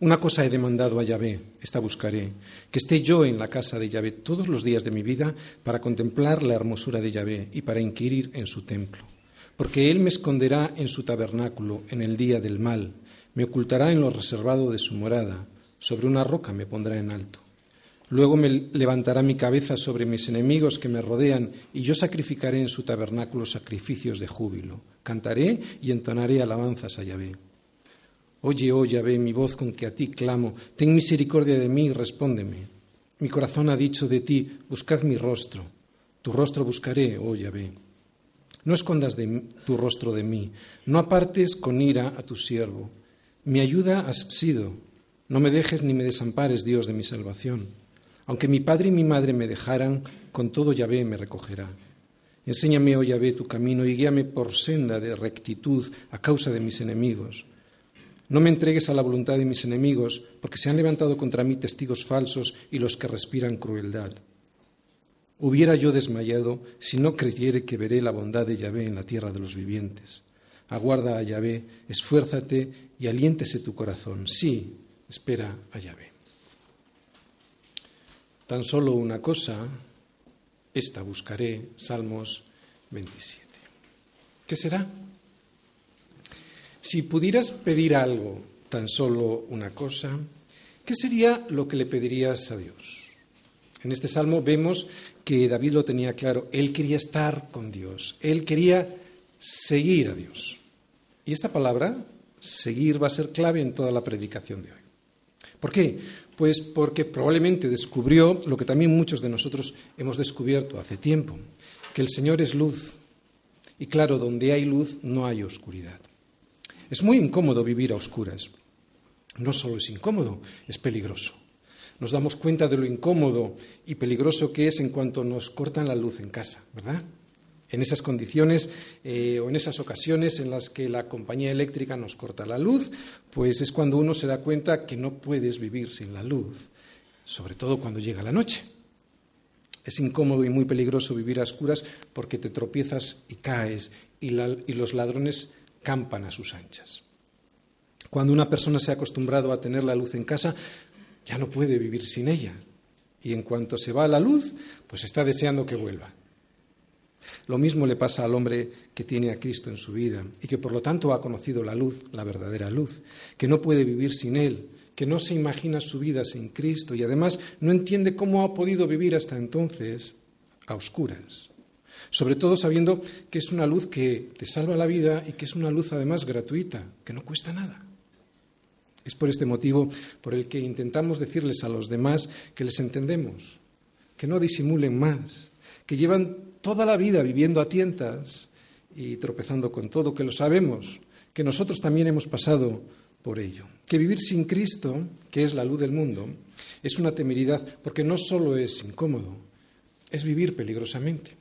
Una cosa he demandado a Yahvé, esta buscaré, que esté yo en la casa de Yahvé todos los días de mi vida para contemplar la hermosura de Yahvé y para inquirir en su templo. Porque Él me esconderá en su tabernáculo en el día del mal, me ocultará en lo reservado de su morada, sobre una roca me pondrá en alto. Luego me levantará mi cabeza sobre mis enemigos que me rodean, y yo sacrificaré en su tabernáculo sacrificios de júbilo. Cantaré y entonaré alabanzas a Yahvé. Oye, oh Yahvé, mi voz con que a ti clamo, ten misericordia de mí y respóndeme. Mi corazón ha dicho de ti, buscad mi rostro. Tu rostro buscaré, oh Yahvé. No escondas tu rostro de mí, no apartes con ira a tu siervo. Mi ayuda has sido, no me dejes ni me desampares, Dios de mi salvación. Aunque mi padre y mi madre me dejaran, con todo Yahvé me recogerá. Enséñame, oh Yahvé, tu camino y guíame por senda de rectitud a causa de mis enemigos no me entregues a la voluntad de mis enemigos, porque se han levantado contra mí testigos falsos y los que respiran crueldad. Hubiera yo desmayado si no creyere que veré la bondad de Yahvé en la tierra de los vivientes. Aguarda a Yahvé, esfuérzate y aliéntese tu corazón. Sí, espera a Yahvé. Tan solo una cosa, esta buscaré, Salmos 27. ¿Qué será? Si pudieras pedir algo, tan solo una cosa, ¿qué sería lo que le pedirías a Dios? En este salmo vemos que David lo tenía claro, él quería estar con Dios, él quería seguir a Dios. Y esta palabra, seguir, va a ser clave en toda la predicación de hoy. ¿Por qué? Pues porque probablemente descubrió lo que también muchos de nosotros hemos descubierto hace tiempo, que el Señor es luz. Y claro, donde hay luz no hay oscuridad. Es muy incómodo vivir a oscuras. No solo es incómodo, es peligroso. Nos damos cuenta de lo incómodo y peligroso que es en cuanto nos cortan la luz en casa, ¿verdad? En esas condiciones eh, o en esas ocasiones en las que la compañía eléctrica nos corta la luz, pues es cuando uno se da cuenta que no puedes vivir sin la luz, sobre todo cuando llega la noche. Es incómodo y muy peligroso vivir a oscuras porque te tropiezas y caes y, y los ladrones a sus anchas. Cuando una persona se ha acostumbrado a tener la luz en casa, ya no puede vivir sin ella. Y en cuanto se va la luz, pues está deseando que vuelva. Lo mismo le pasa al hombre que tiene a Cristo en su vida y que por lo tanto ha conocido la luz, la verdadera luz, que no puede vivir sin Él, que no se imagina su vida sin Cristo y además no entiende cómo ha podido vivir hasta entonces a oscuras sobre todo sabiendo que es una luz que te salva la vida y que es una luz además gratuita, que no cuesta nada. Es por este motivo por el que intentamos decirles a los demás que les entendemos, que no disimulen más, que llevan toda la vida viviendo a tientas y tropezando con todo, que lo sabemos, que nosotros también hemos pasado por ello. Que vivir sin Cristo, que es la luz del mundo, es una temeridad porque no solo es incómodo, es vivir peligrosamente.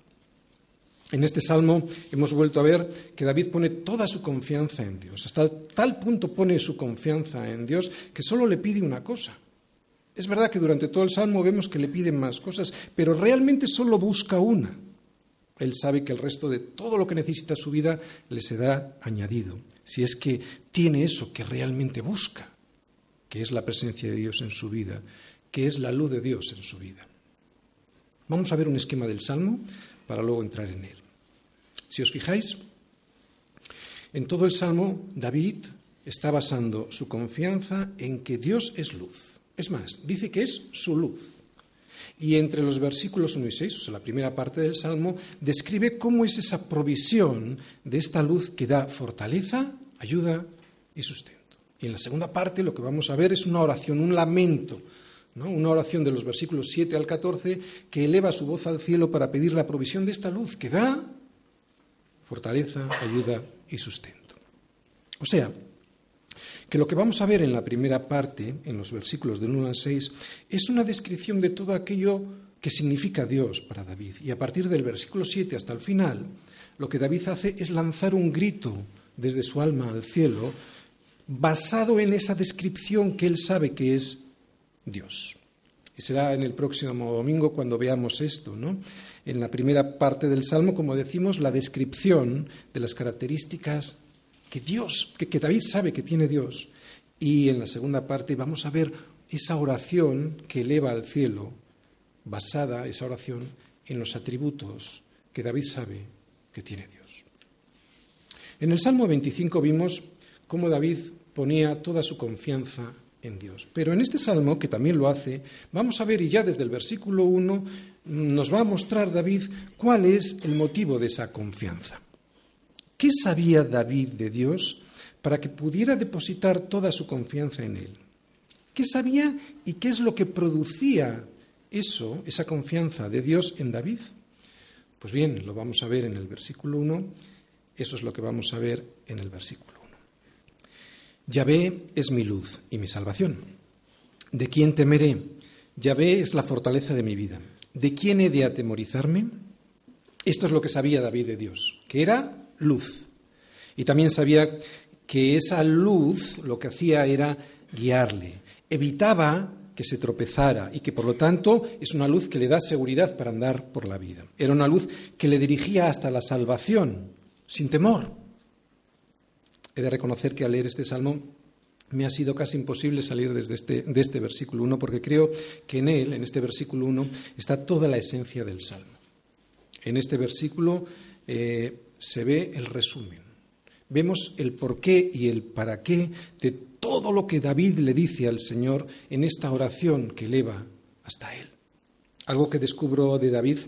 En este salmo hemos vuelto a ver que David pone toda su confianza en Dios. Hasta tal punto pone su confianza en Dios que solo le pide una cosa. Es verdad que durante todo el salmo vemos que le piden más cosas, pero realmente solo busca una. Él sabe que el resto de todo lo que necesita su vida le será añadido, si es que tiene eso que realmente busca, que es la presencia de Dios en su vida, que es la luz de Dios en su vida. Vamos a ver un esquema del salmo para luego entrar en él. Si os fijáis, en todo el Salmo, David está basando su confianza en que Dios es luz. Es más, dice que es su luz. Y entre los versículos 1 y 6, o sea, la primera parte del Salmo, describe cómo es esa provisión de esta luz que da fortaleza, ayuda y sustento. Y en la segunda parte lo que vamos a ver es una oración, un lamento una oración de los versículos 7 al 14 que eleva su voz al cielo para pedir la provisión de esta luz que da fortaleza, ayuda y sustento. O sea, que lo que vamos a ver en la primera parte, en los versículos del 1 al 6, es una descripción de todo aquello que significa Dios para David. Y a partir del versículo 7 hasta el final, lo que David hace es lanzar un grito desde su alma al cielo, basado en esa descripción que él sabe que es Dios. Y será en el próximo domingo cuando veamos esto, ¿no? En la primera parte del Salmo, como decimos, la descripción de las características que Dios, que, que David sabe que tiene Dios. Y en la segunda parte vamos a ver esa oración que eleva al cielo, basada esa oración en los atributos que David sabe que tiene Dios. En el Salmo 25 vimos cómo David ponía toda su confianza Pero en este salmo, que también lo hace, vamos a ver, y ya desde el versículo 1 nos va a mostrar David cuál es el motivo de esa confianza. ¿Qué sabía David de Dios para que pudiera depositar toda su confianza en Él? ¿Qué sabía y qué es lo que producía eso, esa confianza de Dios en David? Pues bien, lo vamos a ver en el versículo 1, eso es lo que vamos a ver en el versículo 1. Yahvé es mi luz y mi salvación. ¿De quién temeré? Yahvé es la fortaleza de mi vida. ¿De quién he de atemorizarme? Esto es lo que sabía David de Dios, que era luz. Y también sabía que esa luz lo que hacía era guiarle, evitaba que se tropezara y que por lo tanto es una luz que le da seguridad para andar por la vida. Era una luz que le dirigía hasta la salvación, sin temor. He de reconocer que al leer este salmo me ha sido casi imposible salir desde este, de este versículo 1 porque creo que en él, en este versículo 1, está toda la esencia del salmo. En este versículo eh, se ve el resumen. Vemos el porqué y el para qué de todo lo que David le dice al Señor en esta oración que eleva hasta Él. Algo que descubro de David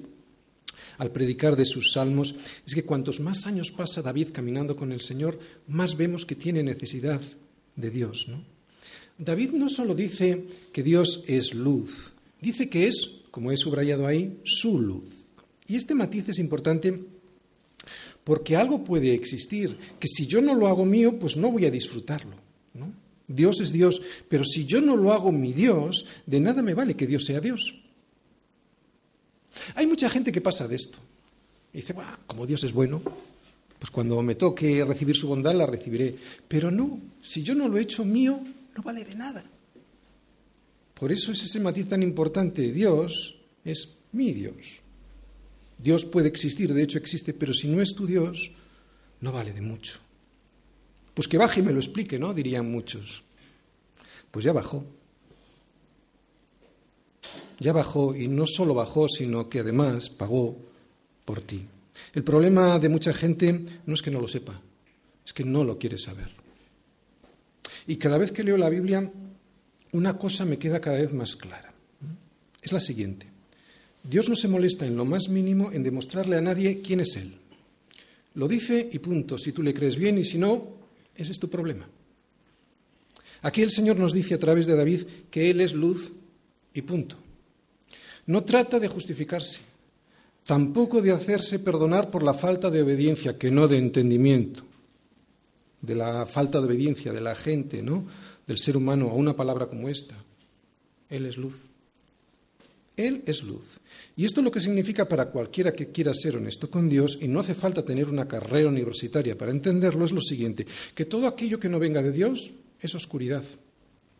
al predicar de sus salmos es que cuantos más años pasa David caminando con el Señor, más vemos que tiene necesidad de Dios. ¿no? David no solo dice que Dios es luz, dice que es, como he subrayado ahí, su luz. Y este matiz es importante porque algo puede existir que si yo no lo hago mío, pues no voy a disfrutarlo. ¿no? Dios es Dios, pero si yo no lo hago mi Dios, de nada me vale que Dios sea Dios. Hay mucha gente que pasa de esto. Y dice, bueno, como Dios es bueno, pues cuando me toque recibir su bondad la recibiré. Pero no, si yo no lo he hecho mío, no vale de nada. Por eso es ese matiz tan importante. Dios es mi Dios. Dios puede existir, de hecho existe, pero si no es tu Dios, no vale de mucho. Pues que baje y me lo explique, ¿no? Dirían muchos. Pues ya bajó. Ya bajó y no solo bajó, sino que además pagó por ti. El problema de mucha gente no es que no lo sepa, es que no lo quiere saber. Y cada vez que leo la Biblia, una cosa me queda cada vez más clara. Es la siguiente. Dios no se molesta en lo más mínimo en demostrarle a nadie quién es Él. Lo dice y punto. Si tú le crees bien y si no, ese es tu problema. Aquí el Señor nos dice a través de David que Él es luz y punto. No trata de justificarse, tampoco de hacerse perdonar por la falta de obediencia, que no de entendimiento, de la falta de obediencia de la gente, ¿no? del ser humano a una palabra como esta. Él es luz. Él es luz. Y esto lo que significa para cualquiera que quiera ser honesto con Dios, y no hace falta tener una carrera universitaria para entenderlo, es lo siguiente, que todo aquello que no venga de Dios es oscuridad.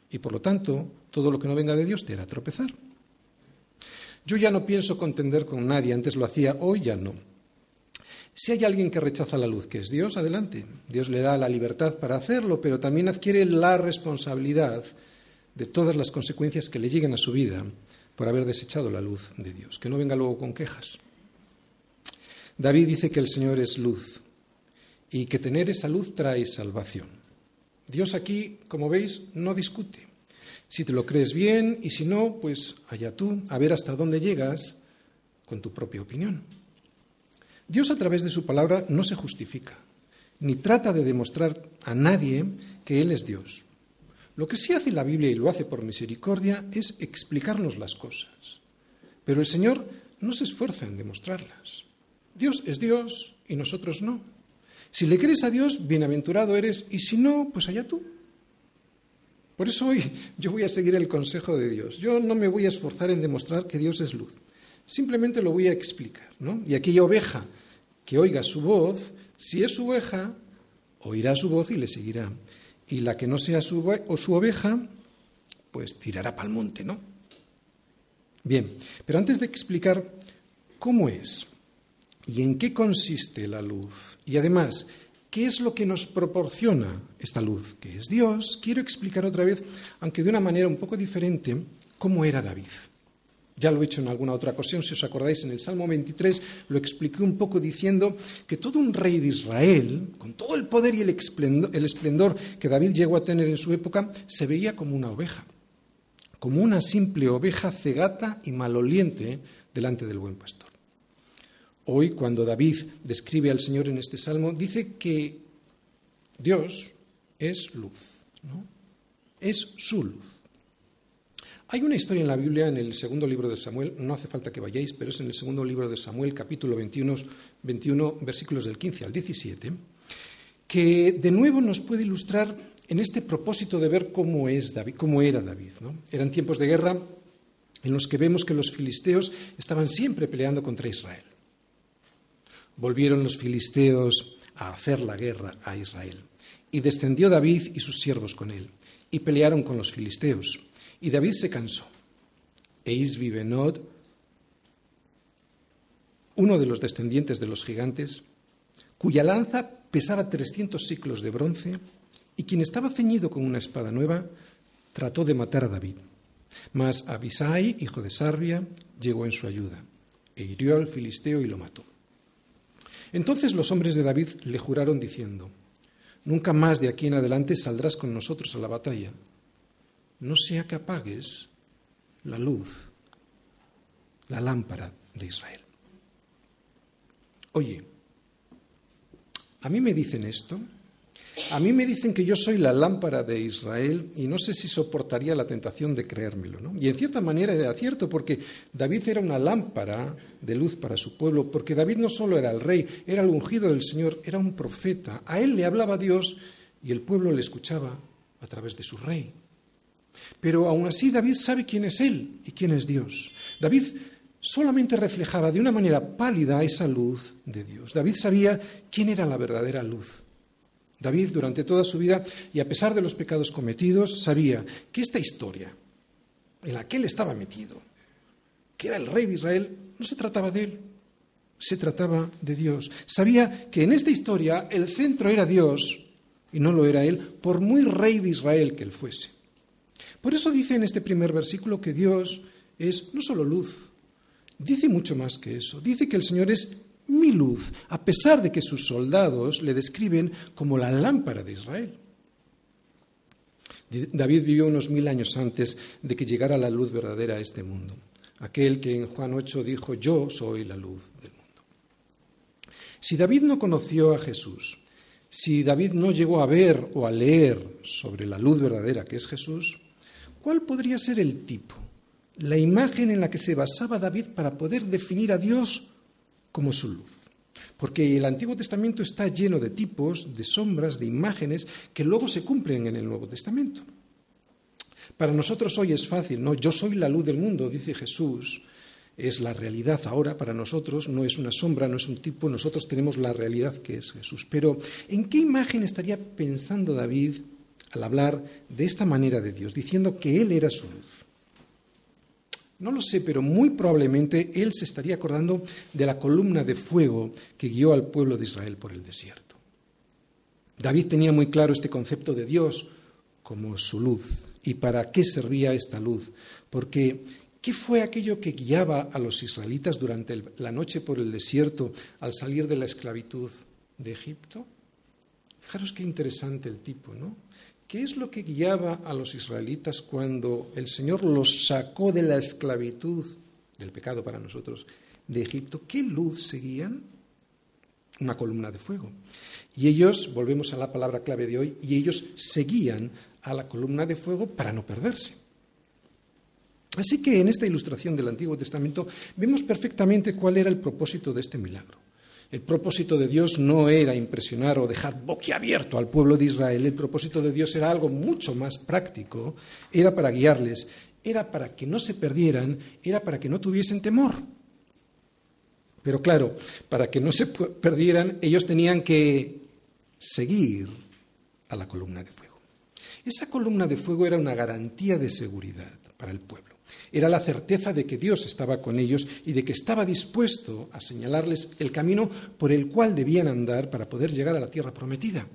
Y por lo tanto, todo lo que no venga de Dios te hará tropezar. Yo ya no pienso contender con nadie, antes lo hacía, hoy ya no. Si hay alguien que rechaza la luz, que es Dios, adelante. Dios le da la libertad para hacerlo, pero también adquiere la responsabilidad de todas las consecuencias que le lleguen a su vida por haber desechado la luz de Dios. Que no venga luego con quejas. David dice que el Señor es luz y que tener esa luz trae salvación. Dios aquí, como veis, no discute. Si te lo crees bien y si no, pues allá tú, a ver hasta dónde llegas con tu propia opinión. Dios a través de su palabra no se justifica, ni trata de demostrar a nadie que Él es Dios. Lo que sí hace la Biblia y lo hace por misericordia es explicarnos las cosas. Pero el Señor no se esfuerza en demostrarlas. Dios es Dios y nosotros no. Si le crees a Dios, bienaventurado eres, y si no, pues allá tú. Por eso hoy yo voy a seguir el consejo de Dios. Yo no me voy a esforzar en demostrar que Dios es luz. Simplemente lo voy a explicar. ¿no? Y aquella oveja que oiga su voz, si es su oveja, oirá su voz y le seguirá. Y la que no sea su, o su oveja, pues tirará para el monte, ¿no? Bien, pero antes de explicar cómo es y en qué consiste la luz, y además, qué es lo que nos proporciona esta luz, que es Dios, quiero explicar otra vez, aunque de una manera un poco diferente, cómo era David. Ya lo he hecho en alguna otra ocasión, si os acordáis, en el Salmo 23 lo expliqué un poco diciendo que todo un rey de Israel, con todo el poder y el esplendor, que David llegó a tener en su época, se veía como una oveja, como una simple oveja cegata y maloliente delante del buen pastor. Hoy, cuando David describe al Señor en este salmo, dice que Dios es luz, es su luz. Hay una historia en la Biblia, en el segundo libro de Samuel, no hace falta que vayáis, pero es en el segundo libro de Samuel, capítulo 21, 21 versículos del 15 al 17, que de nuevo nos puede ilustrar en este propósito de ver cómo, es David, cómo era David. ¿no? Eran tiempos de guerra en los que vemos que los filisteos estaban siempre peleando contra Israel. Volvieron los filisteos a hacer la guerra a Israel. Y descendió David y sus siervos con él, y pelearon con los filisteos. Y David se cansó. E Isbibenod, uno de los descendientes de los gigantes, cuya lanza pesaba 300 ciclos de bronce, y quien estaba ceñido con una espada nueva, trató de matar a David. Mas Abisai, hijo de Sarbia, llegó en su ayuda, e hirió al filisteo y lo mató. Entonces los hombres de David le juraron diciendo, Nunca más de aquí en adelante saldrás con nosotros a la batalla, no sea que apagues la luz, la lámpara de Israel. Oye, a mí me dicen esto, a mí me dicen que yo soy la lámpara de Israel y no sé si soportaría la tentación de creérmelo. ¿no? Y en cierta manera era cierto, porque David era una lámpara de luz para su pueblo, porque David no solo era el rey, era el ungido del Señor, era un profeta. A él le hablaba Dios y el pueblo le escuchaba a través de su rey. Pero aún así David sabe quién es Él y quién es Dios. David solamente reflejaba de una manera pálida esa luz de Dios. David sabía quién era la verdadera luz. David durante toda su vida, y a pesar de los pecados cometidos, sabía que esta historia en la que él estaba metido, que era el rey de Israel, no se trataba de él, se trataba de Dios. Sabía que en esta historia el centro era Dios y no lo era él, por muy rey de Israel que él fuese. Por eso dice en este primer versículo que Dios es no solo luz, dice mucho más que eso. Dice que el Señor es mi luz, a pesar de que sus soldados le describen como la lámpara de Israel. David vivió unos mil años antes de que llegara la luz verdadera a este mundo. Aquel que en Juan 8 dijo, yo soy la luz del mundo. Si David no conoció a Jesús, si David no llegó a ver o a leer sobre la luz verdadera que es Jesús, ¿Cuál podría ser el tipo, la imagen en la que se basaba David para poder definir a Dios como su luz? Porque el Antiguo Testamento está lleno de tipos, de sombras, de imágenes que luego se cumplen en el Nuevo Testamento. Para nosotros hoy es fácil, ¿no? Yo soy la luz del mundo, dice Jesús. Es la realidad ahora para nosotros, no es una sombra, no es un tipo, nosotros tenemos la realidad que es Jesús. Pero ¿en qué imagen estaría pensando David al hablar de esta manera de Dios, diciendo que Él era su luz. No lo sé, pero muy probablemente Él se estaría acordando de la columna de fuego que guió al pueblo de Israel por el desierto. David tenía muy claro este concepto de Dios como su luz y para qué servía esta luz, porque ¿qué fue aquello que guiaba a los israelitas durante la noche por el desierto al salir de la esclavitud de Egipto? Fijaros qué interesante el tipo, ¿no? ¿Qué es lo que guiaba a los israelitas cuando el Señor los sacó de la esclavitud, del pecado para nosotros, de Egipto? ¿Qué luz seguían? Una columna de fuego. Y ellos, volvemos a la palabra clave de hoy, y ellos seguían a la columna de fuego para no perderse. Así que en esta ilustración del Antiguo Testamento vemos perfectamente cuál era el propósito de este milagro. El propósito de Dios no era impresionar o dejar boquiabierto al pueblo de Israel, el propósito de Dios era algo mucho más práctico, era para guiarles, era para que no se perdieran, era para que no tuviesen temor. Pero claro, para que no se perdieran, ellos tenían que seguir a la columna de fuego. Esa columna de fuego era una garantía de seguridad para el pueblo. Era la certeza de que Dios estaba con ellos y de que estaba dispuesto a señalarles el camino por el cual debían andar para poder llegar a la tierra prometida.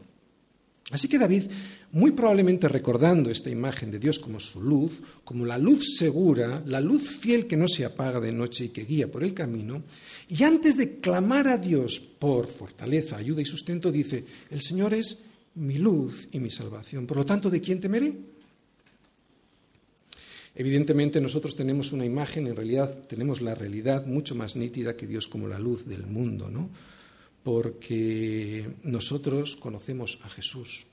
Así que David, muy probablemente recordando esta imagen de Dios como su luz, como la luz segura, la luz fiel que no se apaga de noche y que guía por el camino, y antes de clamar a Dios por fortaleza, ayuda y sustento, dice, el Señor es mi luz y mi salvación. Por lo tanto, ¿de quién temeré? Evidentemente nosotros tenemos una imagen, en realidad tenemos la realidad mucho más nítida que Dios como la luz del mundo, ¿no? Porque nosotros conocemos a Jesús.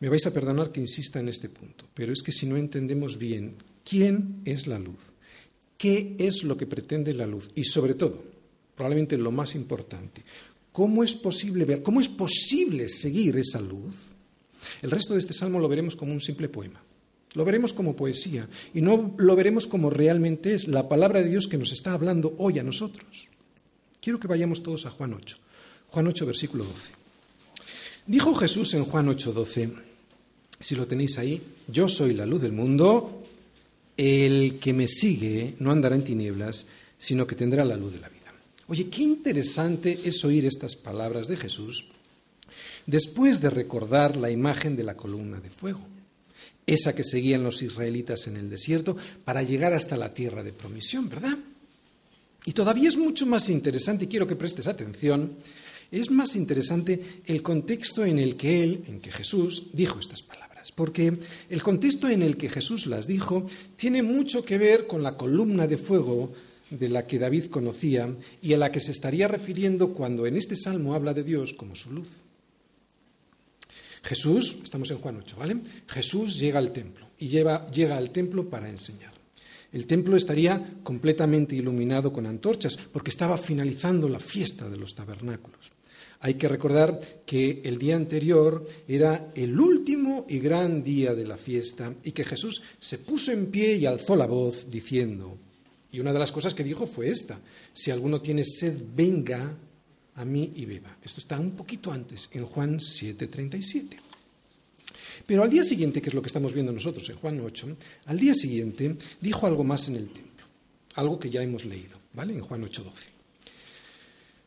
Me vais a perdonar que insista en este punto, pero es que si no entendemos bien quién es la luz, qué es lo que pretende la luz y sobre todo, probablemente lo más importante, cómo es posible ver, cómo es posible seguir esa luz, el resto de este salmo lo veremos como un simple poema. Lo veremos como poesía y no lo veremos como realmente es la palabra de Dios que nos está hablando hoy a nosotros. Quiero que vayamos todos a Juan 8. Juan 8, versículo 12. Dijo Jesús en Juan 8, 12, si lo tenéis ahí, yo soy la luz del mundo, el que me sigue no andará en tinieblas, sino que tendrá la luz de la vida. Oye, qué interesante es oír estas palabras de Jesús después de recordar la imagen de la columna de fuego esa que seguían los israelitas en el desierto, para llegar hasta la tierra de promisión, ¿verdad? Y todavía es mucho más interesante, y quiero que prestes atención, es más interesante el contexto en el que él, en que Jesús, dijo estas palabras. Porque el contexto en el que Jesús las dijo tiene mucho que ver con la columna de fuego de la que David conocía y a la que se estaría refiriendo cuando en este salmo habla de Dios como su luz. Jesús, estamos en Juan 8, ¿vale? Jesús llega al templo y llega al templo para enseñar. El templo estaría completamente iluminado con antorchas porque estaba finalizando la fiesta de los tabernáculos. Hay que recordar que el día anterior era el último y gran día de la fiesta y que Jesús se puso en pie y alzó la voz diciendo, y una de las cosas que dijo fue esta, si alguno tiene sed, venga a mí y beba. Esto está un poquito antes, en Juan 7:37. Pero al día siguiente, que es lo que estamos viendo nosotros en Juan 8, al día siguiente dijo algo más en el templo, algo que ya hemos leído, ¿vale? En Juan 8:12.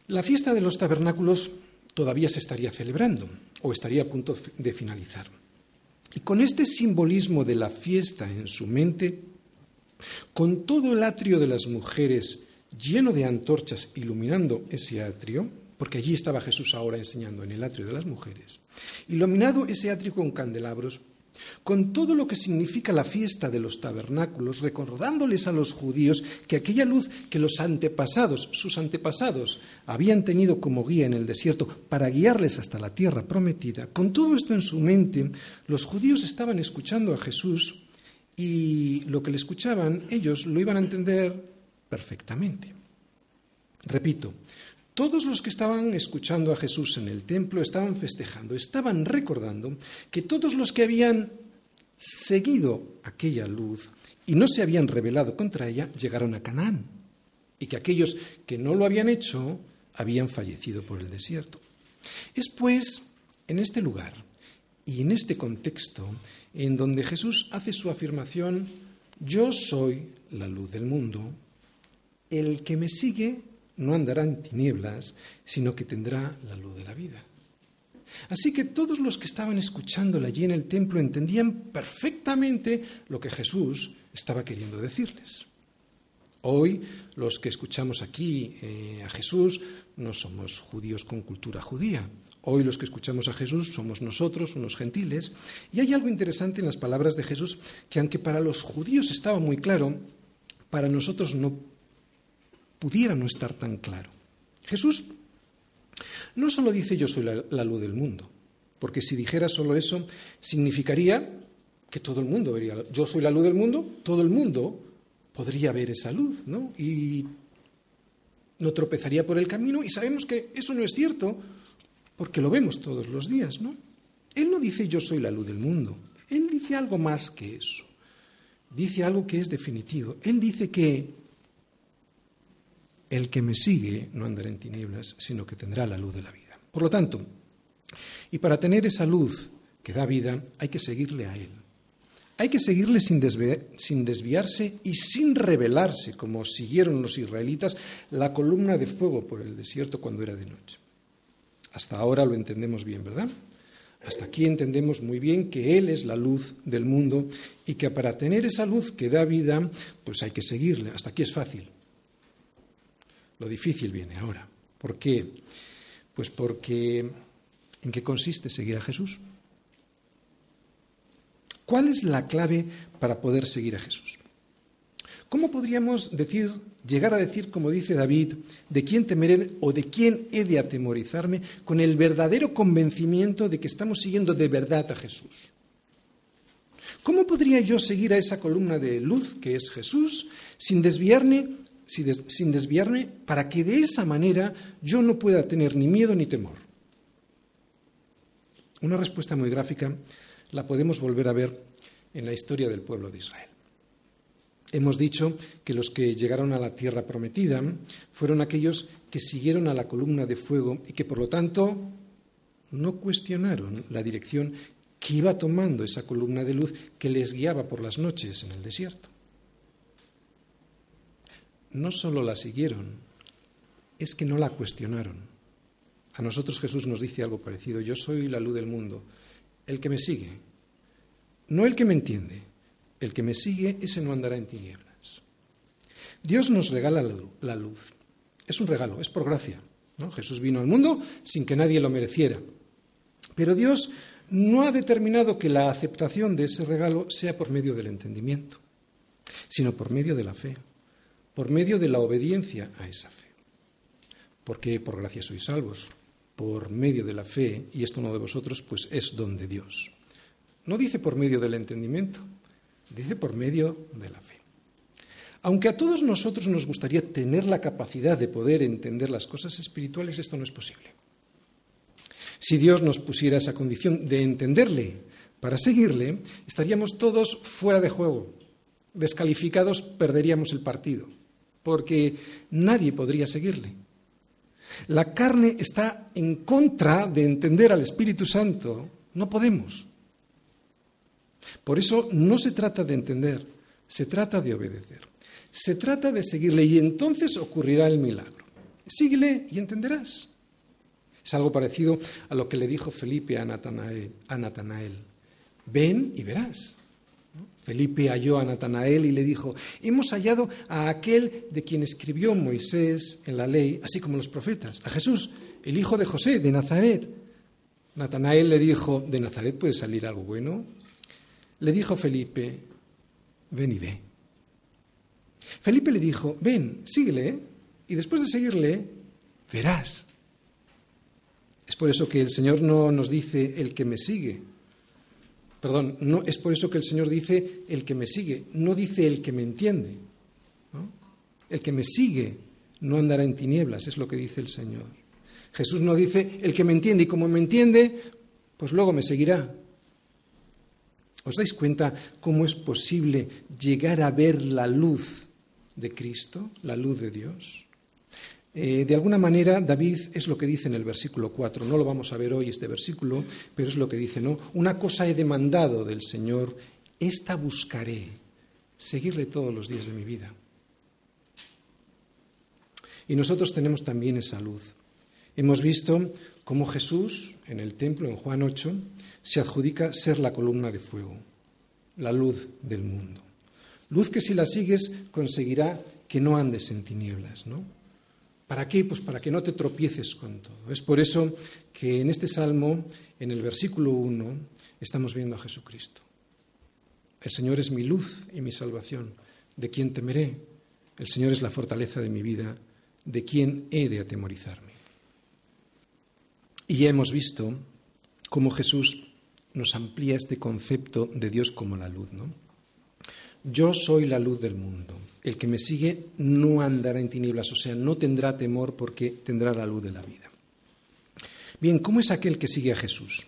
La fiesta de los tabernáculos todavía se estaría celebrando o estaría a punto de finalizar. Y con este simbolismo de la fiesta en su mente, con todo el atrio de las mujeres lleno de antorchas iluminando ese atrio, porque allí estaba Jesús ahora enseñando en el atrio de las mujeres, iluminado ese atrio con candelabros, con todo lo que significa la fiesta de los tabernáculos, recordándoles a los judíos que aquella luz que los antepasados, sus antepasados, habían tenido como guía en el desierto para guiarles hasta la tierra prometida, con todo esto en su mente, los judíos estaban escuchando a Jesús y lo que le escuchaban ellos lo iban a entender perfectamente. Repito, todos los que estaban escuchando a Jesús en el templo estaban festejando, estaban recordando que todos los que habían seguido aquella luz y no se habían rebelado contra ella llegaron a Canaán y que aquellos que no lo habían hecho habían fallecido por el desierto. Es pues en este lugar y en este contexto en donde Jesús hace su afirmación, yo soy la luz del mundo, el que me sigue no andará en tinieblas, sino que tendrá la luz de la vida. Así que todos los que estaban escuchándole allí en el templo entendían perfectamente lo que Jesús estaba queriendo decirles. Hoy los que escuchamos aquí eh, a Jesús no somos judíos con cultura judía. Hoy los que escuchamos a Jesús somos nosotros, unos gentiles. Y hay algo interesante en las palabras de Jesús que aunque para los judíos estaba muy claro, para nosotros no pudiera no estar tan claro. Jesús no solo dice yo soy la, luz del mundo, porque si dijera solo eso, significaría que todo el mundo vería, yo soy la luz del mundo, todo el mundo podría ver esa luz, ¿no? Y no tropezaría por el camino y sabemos que eso no es cierto porque lo vemos todos los días, ¿no? Él no dice yo soy la luz del mundo, él dice algo más que eso. Dice algo que es definitivo. Él dice que el que me sigue no andará en tinieblas, sino que tendrá la luz de la vida. Por lo tanto, y para tener esa luz que da vida, hay que seguirle a Él. Hay que seguirle sin, desviarse y sin rebelarse, como siguieron los israelitas la columna de fuego por el desierto cuando era de noche. Hasta ahora lo entendemos bien, ¿verdad? Hasta aquí entendemos muy bien que Él es la luz del mundo y que para tener esa luz que da vida, pues hay que seguirle. Hasta aquí es fácil. Lo difícil viene ahora. ¿Por qué? Pues porque ¿en qué consiste seguir a Jesús? ¿Cuál es la clave para poder seguir a Jesús? ¿Cómo podríamos decir, llegar a decir, como dice David, de quién temeré o de quién he de atemorizarme, con el verdadero convencimiento de que estamos siguiendo de verdad a Jesús? ¿Cómo podría yo seguir a esa columna de luz que es Jesús sin desviarme, sin desviarme para que de esa manera yo no pueda tener ni miedo ni temor? Una respuesta muy gráfica la podemos volver a ver en la historia del pueblo de Israel. Hemos dicho que los que llegaron a la tierra prometida fueron aquellos que siguieron a la columna de fuego y que por lo tanto no cuestionaron la dirección que iba tomando esa columna de luz que les guiaba por las noches en el desierto. No solo la siguieron, es que no la cuestionaron. A nosotros Jesús nos dice algo parecido, yo soy la luz del mundo, el que me sigue, no el que me entiende, el que me sigue, ese no andará en tinieblas. Dios nos regala la luz. Es un regalo, es por gracia. Jesús vino al mundo sin que nadie lo mereciera. Pero Dios no ha determinado que la aceptación de ese regalo sea por medio del entendimiento, sino por medio de la fe, por medio de la obediencia a esa fe. Porque por gracia sois salvos, por medio de la fe, y esto no de vosotros, pues es don de Dios. No dice por medio del entendimiento, dice por medio de la fe. Aunque a todos nosotros nos gustaría tener la capacidad de poder entender las cosas espirituales, esto no es posible. Si Dios nos pusiera esa condición de entenderle para seguirle, estaríamos todos fuera de juego, descalificados, perderíamos el partido, porque nadie podría seguirle. La carne está en contra de entender al Espíritu Santo. No podemos. Por eso no se trata de entender, se trata de obedecer. Se trata de seguirle y entonces ocurrirá el milagro. Síguele y entenderás. Es algo parecido a lo que le dijo Felipe a Natanael. A Natanael. Ven y verás. Felipe halló a Natanael y le dijo, hemos hallado a aquel de quien escribió Moisés en la ley, así como los profetas, a Jesús, el hijo de José, de Nazaret. Natanael le dijo, ¿de Nazaret puede salir algo bueno? Le dijo Felipe, ven y ve. Felipe le dijo, ven, síguele, y después de seguirle, verás. Es por eso que el Señor no nos dice el que me sigue, Perdón, no, es por eso que el Señor dice el que me sigue, no dice el que me entiende. El que me sigue no andará en tinieblas, es lo que dice el Señor. Jesús no dice el que me entiende y como me entiende, pues luego me seguirá. ¿Os dais cuenta cómo es posible llegar a ver la luz de Cristo, la luz de Dios? Eh, de alguna manera, David es lo que dice en el versículo 4. No lo vamos a ver hoy este versículo, pero es lo que dice, ¿no? Una cosa he demandado del Señor, esta buscaré, seguirle todos los días de mi vida. Y nosotros tenemos también esa luz. Hemos visto cómo Jesús, en el templo, en Juan 8, se adjudica ser la columna de fuego, la luz del mundo. Luz que si la sigues conseguirá que no andes en tinieblas, ¿no? ¿Para qué? Pues para que no te tropieces con todo. Es por eso que en este salmo, en el versículo 1, estamos viendo a Jesucristo. El Señor es mi luz y mi salvación. ¿De quién temeré? El Señor es la fortaleza de mi vida. ¿De quién he de atemorizarme? Y ya hemos visto cómo Jesús nos amplía este concepto de Dios como la luz, ¿no? Yo soy la luz del mundo. El que me sigue no andará en tinieblas, o sea, no tendrá temor porque tendrá la luz de la vida. Bien, ¿cómo es aquel que sigue a Jesús?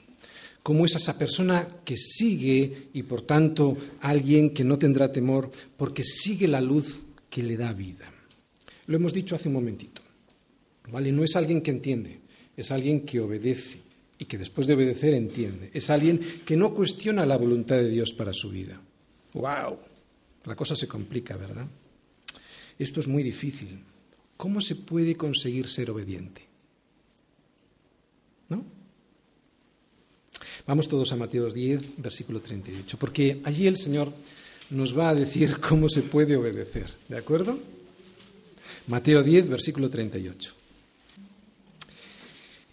¿Cómo es esa persona que sigue y por tanto alguien que no tendrá temor porque sigue la luz que le da vida? Lo hemos dicho hace un momentito. ¿Vale? No es alguien que entiende, es alguien que obedece y que después de obedecer entiende. Es alguien que no cuestiona la voluntad de Dios para su vida. ¡Wow! La cosa se complica, ¿verdad? Esto es muy difícil. ¿Cómo se puede conseguir ser obediente? ¿No? Vamos todos a Mateo 10, versículo 38, porque allí el Señor nos va a decir cómo se puede obedecer, ¿de acuerdo? Mateo 10, versículo 38.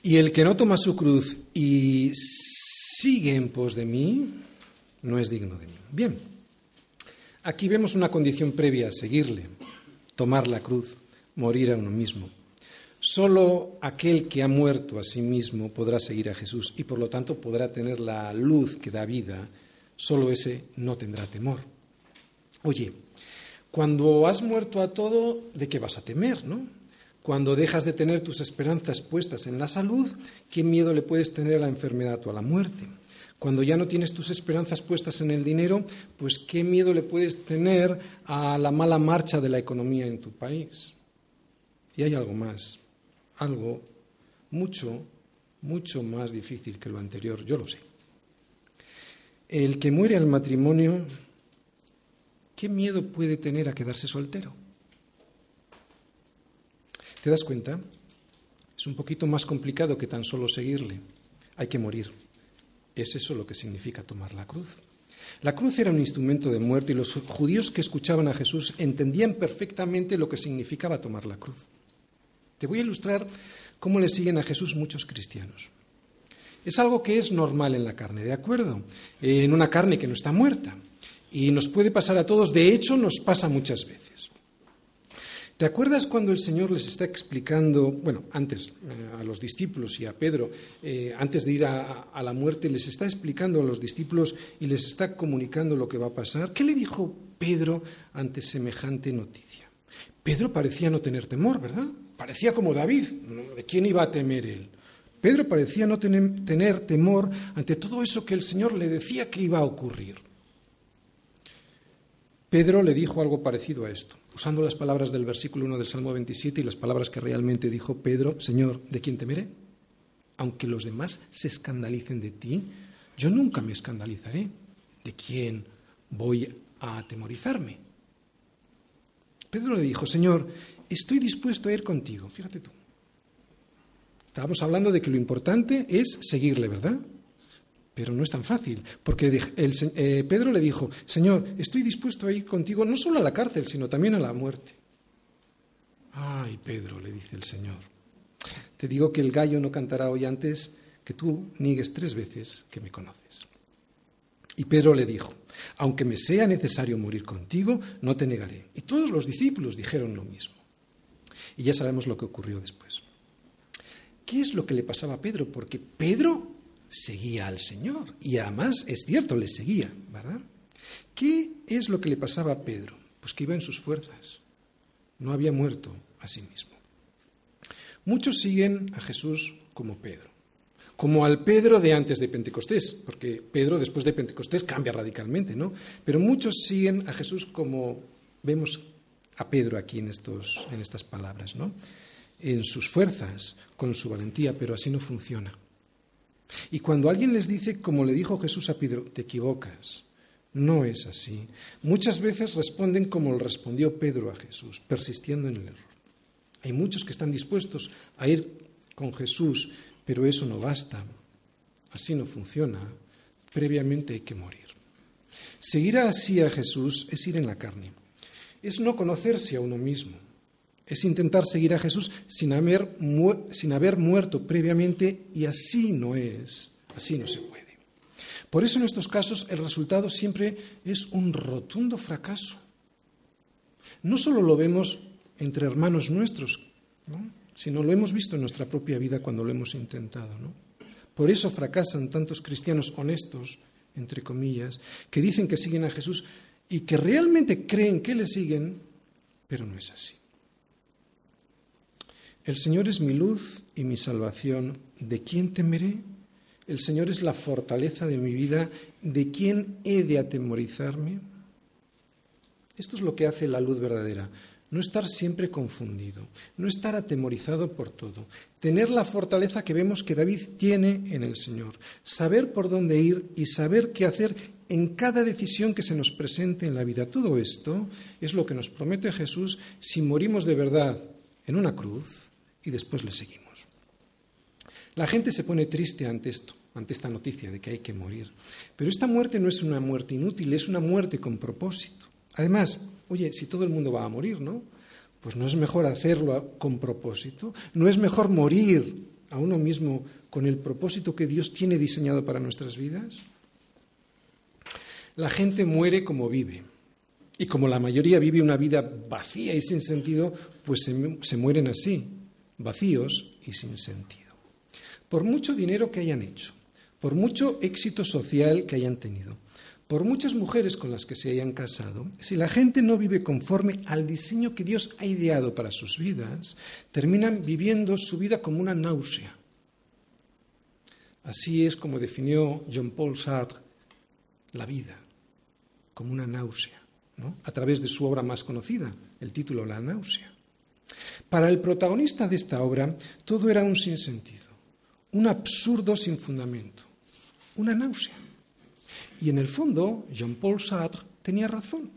Y el que no toma su cruz y sigue en pos de mí, no es digno de mí. Bien, aquí vemos una condición previa a seguirle, tomar la cruz, morir a uno mismo. Solo aquel que ha muerto a sí mismo podrá seguir a Jesús y por lo tanto podrá tener la luz que da vida. Solo ese no tendrá temor. Oye, cuando has muerto a todo, ¿de qué vas a temer, no? Cuando dejas de tener tus esperanzas puestas en la salud, ¿qué miedo le puedes tener a la enfermedad o a la muerte? Cuando ya no tienes tus esperanzas puestas en el dinero, pues ¿qué miedo le puedes tener a la mala marcha de la economía en tu país? Y hay algo más, algo mucho, mucho más difícil que lo anterior, yo lo sé. El que muere al matrimonio, ¿qué miedo puede tener a quedarse soltero? ¿Te das cuenta? Es un poquito más complicado que tan solo seguirle. Hay que morir. Es eso lo que significa tomar la cruz. La cruz era un instrumento de muerte y los judíos que escuchaban a Jesús entendían perfectamente lo que significaba tomar la cruz. Te voy a ilustrar cómo le siguen a Jesús muchos cristianos. Es algo que es normal en la carne, ¿de acuerdo? En una carne que no está muerta. Y nos puede pasar a todos, de hecho nos pasa muchas veces. ¿Te acuerdas cuando el Señor les está explicando, bueno, antes eh, a los discípulos y a Pedro, eh, antes de ir a, la muerte, les está explicando a los discípulos y les está comunicando lo que va a pasar? ¿Qué le dijo Pedro ante semejante noticia? Pedro parecía no tener temor, ¿verdad? Parecía como David, ¿de quién iba a temer él? Pedro parecía no tener temor ante todo eso que el Señor le decía que iba a ocurrir. Pedro le dijo algo parecido a esto usando las palabras del versículo 1 del Salmo 27 y las palabras que realmente dijo Pedro, Señor, ¿de quién temeré? Aunque los demás se escandalicen de ti, yo nunca me escandalizaré. ¿De quién voy a atemorizarme? Pedro le dijo, Señor, estoy dispuesto a ir contigo. Fíjate tú. Estábamos hablando de que lo importante es seguirle, ¿verdad? Pero no es tan fácil, porque eh, Pedro le dijo, Señor, estoy dispuesto a ir contigo no solo a la cárcel, sino también a la muerte. Ay, Pedro, le dice el Señor, te digo que el gallo no cantará hoy antes que tú niegues tres veces que me conoces. Y Pedro le dijo, aunque me sea necesario morir contigo, no te negaré. Y todos los discípulos dijeron lo mismo. Y ya sabemos lo que ocurrió después. ¿Qué es lo que le pasaba a Pedro? Porque Pedro seguía al Señor. Y además, es cierto, le seguía, ¿verdad? ¿Qué es lo que le pasaba a Pedro? Pues que iba en sus fuerzas. No había muerto a sí mismo. Muchos siguen a Jesús como Pedro, como al Pedro de antes de Pentecostés, porque Pedro después de Pentecostés cambia radicalmente, ¿no? Pero muchos siguen a Jesús como vemos a Pedro aquí en, estos, en estas palabras, ¿no? En sus fuerzas, con su valentía, pero así no funciona. Y cuando alguien les dice, como le dijo Jesús a Pedro, te equivocas, no es así. Muchas veces responden como le respondió Pedro a Jesús, persistiendo en el error. Hay muchos que están dispuestos a ir con Jesús, pero eso no basta. Así no funciona. Previamente hay que morir. Seguir así a Jesús es ir en la carne. Es no conocerse a uno mismo. Es intentar seguir a Jesús sin haber, sin haber muerto previamente y así no es, así no se puede. Por eso en estos casos el resultado siempre es un rotundo fracaso. No solo lo vemos entre hermanos nuestros, sino lo hemos visto en nuestra propia vida cuando lo hemos intentado. Por eso fracasan tantos cristianos honestos, entre comillas, que dicen que siguen a Jesús y que realmente creen que le siguen, pero no es así. El Señor es mi luz y mi salvación. ¿De quién temeré? El Señor es la fortaleza de mi vida. ¿De quién he de atemorizarme? Esto es lo que hace la luz verdadera. no estar siempre confundido, no estar atemorizado por todo, tener la fortaleza que vemos que David tiene en el Señor, saber por dónde ir y saber qué hacer en cada decisión que se nos presente en la vida. Todo esto es lo que nos promete Jesús si morimos de verdad en una cruz y después le seguimos. La gente se pone triste ante esto, ante esta noticia de que hay que morir. Pero esta muerte no es una muerte inútil, es una muerte con propósito. Además, oye, si todo el mundo va a morir, ¿no? Pues no es mejor hacerlo con propósito, no es mejor morir a uno mismo con el propósito que Dios tiene diseñado para nuestras vidas. La gente muere como vive. Y como la mayoría vive una vida vacía y sin sentido, pues se, mueren así, vacíos y sin sentido. Por mucho dinero que hayan hecho, por mucho éxito social que hayan tenido, por muchas mujeres con las que se hayan casado, si la gente no vive conforme al diseño que Dios ha ideado para sus vidas, terminan viviendo su vida como una náusea. Así es como definió John Paul Sartre la vida, como una náusea, a través de su obra más conocida, el título La náusea. Para el protagonista de esta obra, todo era un sinsentido, un absurdo sin fundamento, una náusea. Y en el fondo, Jean-Paul Sartre tenía razón,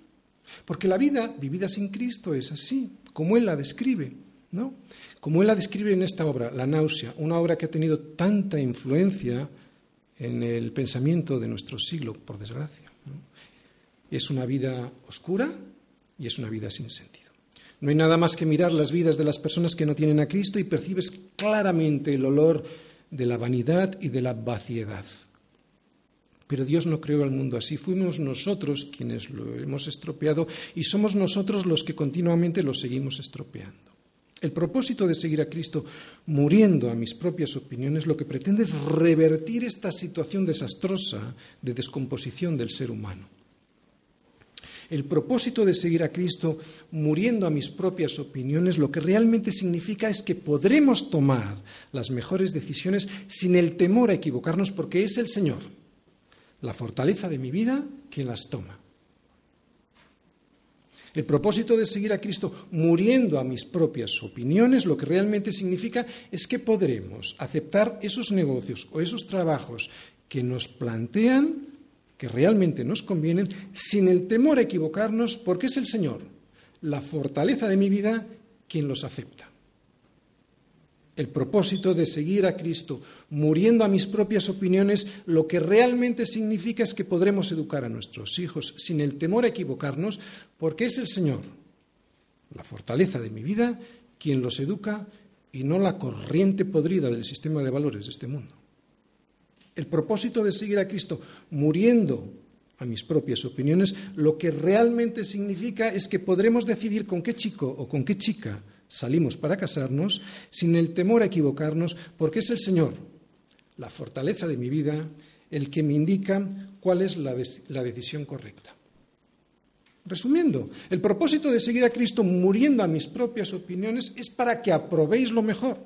porque la vida vivida sin Cristo es así, como él la describe, ¿no? Como él la describe en esta obra, La náusea, una obra que ha tenido tanta influencia en el pensamiento de nuestro siglo, por desgracia. Es una vida oscura y es una vida sin sentido. No hay nada más que mirar las vidas de las personas que no tienen a Cristo y percibes claramente el olor de la vanidad y de la vaciedad. Pero Dios no creó el mundo así. Fuimos nosotros quienes lo hemos estropeado y somos nosotros los que continuamente lo seguimos estropeando. El propósito de seguir a Cristo muriendo a mis propias opiniones lo que pretende es revertir esta situación desastrosa de descomposición del ser humano. El propósito de seguir a Cristo muriendo a mis propias opiniones lo que realmente significa es que podremos tomar las mejores decisiones sin el temor a equivocarnos porque es el Señor la fortaleza de mi vida quien las toma. El propósito de seguir a Cristo muriendo a mis propias opiniones lo que realmente significa es que podremos aceptar esos negocios o esos trabajos que nos plantean, que realmente nos convienen, sin el temor a equivocarnos, porque es el Señor, la fortaleza de mi vida, quien los acepta el propósito de seguir a Cristo, muriendo a mis propias opiniones, lo que realmente significa es que podremos educar a nuestros hijos sin el temor a equivocarnos, porque es el Señor, la fortaleza de mi vida, quien los educa y no la corriente podrida del sistema de valores de este mundo. El propósito de seguir a Cristo muriendo a mis propias opiniones, lo que realmente significa es que podremos decidir con qué chico o con qué chica salimos para casarnos sin el temor a equivocarnos, porque es el Señor, la fortaleza de mi vida, el que me indica cuál es la, decisión correcta. Resumiendo, el propósito de seguir a Cristo muriendo a mis propias opiniones es para que aprobéis lo mejor,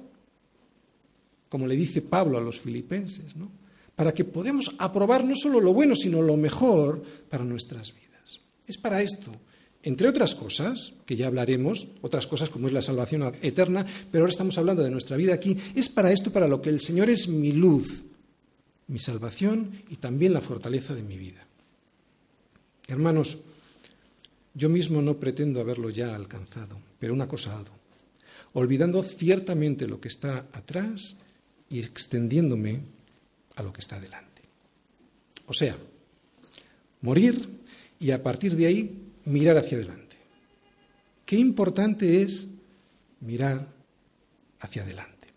como le dice Pablo a los filipenses, ¿no? Para que podamos aprobar no solo lo bueno, sino lo mejor para nuestras vidas. Es para esto entre otras cosas, que ya hablaremos, otras cosas como es la salvación eterna, pero ahora estamos hablando de nuestra vida aquí, es para esto para lo que el Señor es mi luz, mi salvación y también la fortaleza de mi vida. Hermanos, yo mismo no pretendo haberlo ya alcanzado, pero una cosa hago, olvidando ciertamente lo que está atrás y extendiéndome a lo que está delante. O sea, morir y a partir de ahí mirar hacia adelante. Qué importante es mirar hacia adelante.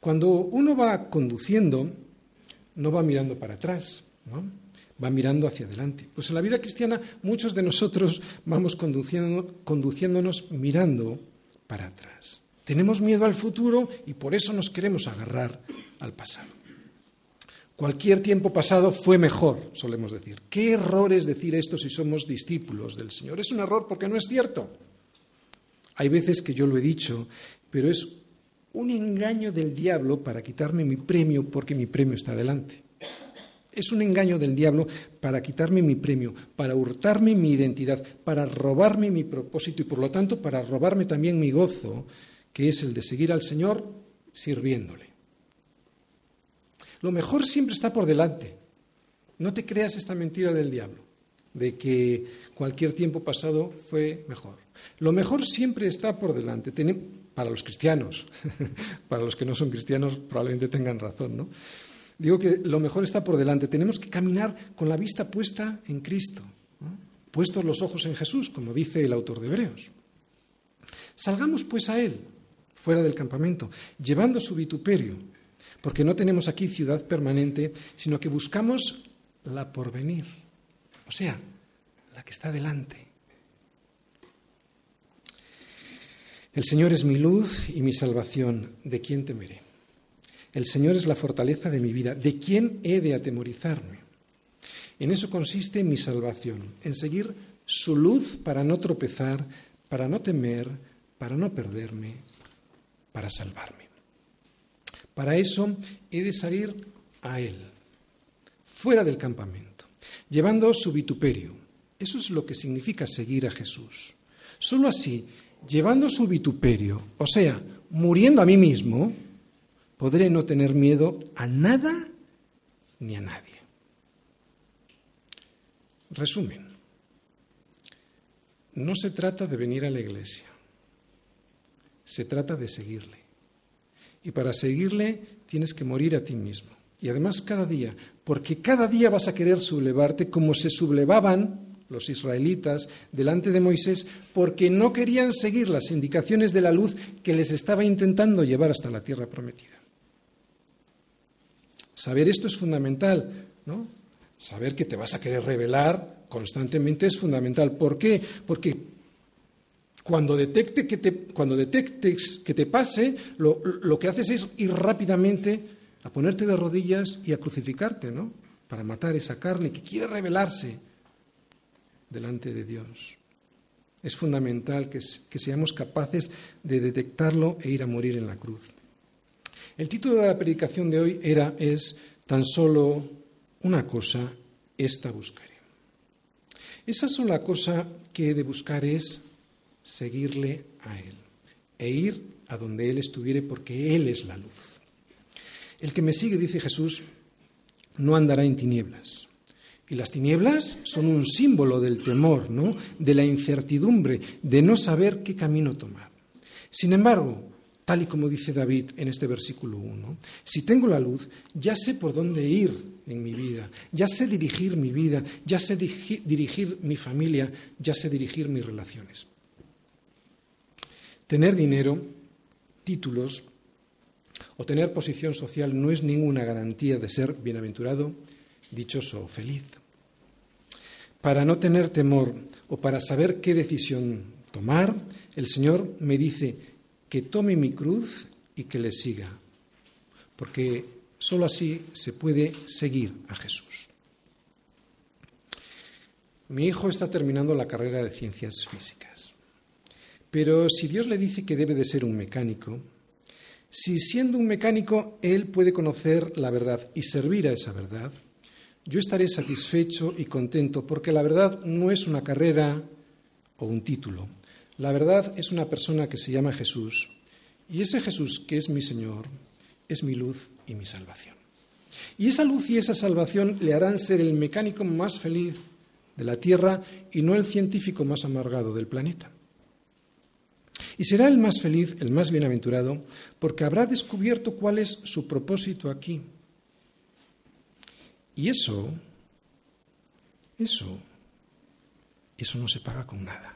Cuando uno va conduciendo, no va mirando para atrás, ¿no? va mirando hacia adelante. Pues en la vida cristiana muchos de nosotros vamos conduciéndonos mirando para atrás. Tenemos miedo al futuro y por eso nos queremos agarrar al pasado. Cualquier tiempo pasado fue mejor, solemos decir. ¿Qué error es decir esto si somos discípulos del Señor? Es un error porque no es cierto. Hay veces que yo lo he dicho, pero es un engaño del diablo para quitarme mi premio porque mi premio está delante. Es un engaño del diablo para quitarme mi premio, para hurtarme mi identidad, para robarme mi propósito y por lo tanto para robarme también mi gozo, que es el de seguir al Señor sirviéndole. Lo mejor siempre está por delante. No te creas esta mentira del diablo, de que cualquier tiempo pasado fue mejor. Lo mejor siempre está por delante, para los cristianos. para los que no son cristianos probablemente tengan razón, ¿no? Digo que lo mejor está por delante. Tenemos que caminar con la vista puesta en Cristo, puestos los ojos en Jesús, como dice el autor de Hebreos. Salgamos pues a Él, fuera del campamento, llevando su vituperio, porque no tenemos aquí ciudad permanente, sino que buscamos la porvenir, o sea, la que está delante. El Señor es mi luz y mi salvación, ¿de quién temeré? El Señor es la fortaleza de mi vida. ¿De quién he de atemorizarme? En eso consiste mi salvación, en seguir su luz para no tropezar, para no temer, para no perderme, para salvarme. Para eso he de salir a Él, fuera del campamento, llevando su vituperio. Eso es lo que significa seguir a Jesús. Solo así, llevando su vituperio, o sea, muriendo a mí mismo, podré no tener miedo a nada ni a nadie. Resumen, no se trata de venir a la iglesia, se trata de seguirle. Y para seguirle tienes que morir a ti mismo. Y además cada día, porque cada día vas a querer sublevarte como se sublevaban los israelitas delante de Moisés porque no querían seguir las indicaciones de la luz que les estaba intentando llevar hasta la tierra prometida. Saber esto es fundamental, ¿no? Saber que te vas a querer revelar constantemente es fundamental. ¿Por qué? Porque cuando, detecte que te, cuando detectes que te pase, lo, lo, que haces es ir rápidamente a ponerte de rodillas y a crucificarte, ¿no? Para matar esa carne que quiere revelarse delante de Dios. Es fundamental que, que seamos capaces de detectarlo e ir a morir en la cruz. El título de la predicación de hoy era es tan solo una cosa, esta buscaré. Esa sola cosa que he de buscar es seguirle a Él e ir a donde Él estuviere porque Él es la luz. El que me sigue, dice Jesús, no andará en tinieblas. Y las tinieblas son un símbolo del temor, ¿no? De la incertidumbre, de no saber qué camino tomar. Sin embargo, tal y como dice David en este versículo 1. Si tengo la luz, ya sé por dónde ir en mi vida, ya sé dirigir mi vida, ya sé dirigir mi familia, ya sé dirigir mis relaciones. Tener dinero, títulos o tener posición social no es ninguna garantía de ser bienaventurado, dichoso o feliz. Para no tener temor o para saber qué decisión tomar, el Señor me dice, que tome mi cruz y que le siga, porque sólo así se puede seguir a Jesús. Mi hijo está terminando la carrera de ciencias físicas, pero si Dios le dice que debe de ser un mecánico, si siendo un mecánico él puede conocer la verdad y servir a esa verdad, yo estaré satisfecho y contento porque la verdad no es una carrera o un título, la verdad es una persona que se llama Jesús y ese Jesús que es mi Señor es mi luz y mi salvación. Y esa luz y esa salvación le harán ser el mecánico más feliz de la Tierra y no el científico más amargado del planeta. Y será el más feliz, el más bienaventurado, porque habrá descubierto cuál es su propósito aquí. Y eso, eso, eso no se paga con nada.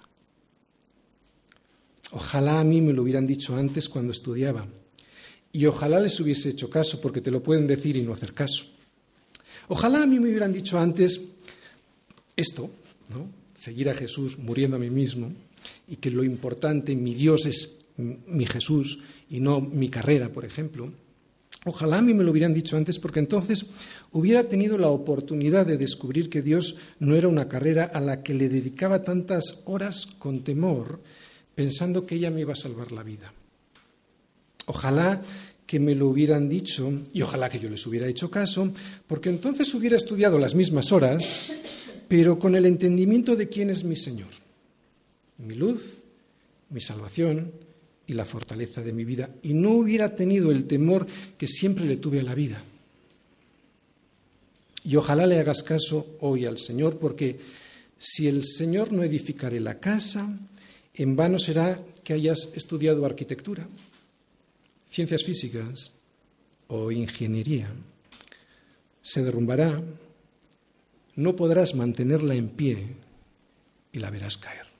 Ojalá a mí me lo hubieran dicho antes cuando estudiaba. Y ojalá les hubiese hecho caso, porque te lo pueden decir y no hacer caso. Ojalá a mí me hubieran dicho antes esto, ¿no? seguir a Jesús muriendo a mí mismo, y que lo importante, mi Dios es mi Jesús y no mi carrera, por ejemplo. Ojalá a mí me lo hubieran dicho antes, porque entonces hubiera tenido la oportunidad de descubrir que Dios no era una carrera a la que le dedicaba tantas horas con temor, pensando que ella me iba a salvar la vida. Ojalá que me lo hubieran dicho y ojalá que yo les hubiera hecho caso, porque entonces hubiera estudiado las mismas horas, pero con el entendimiento de quién es mi Señor, mi luz, mi salvación y la fortaleza de mi vida, y no hubiera tenido el temor que siempre le tuve a la vida. Y ojalá le hagas caso hoy al Señor, porque si el Señor no edificare la casa, en vano será que hayas estudiado arquitectura ciencias físicas o ingeniería, se derrumbará, no podrás mantenerla en pie y la verás caer.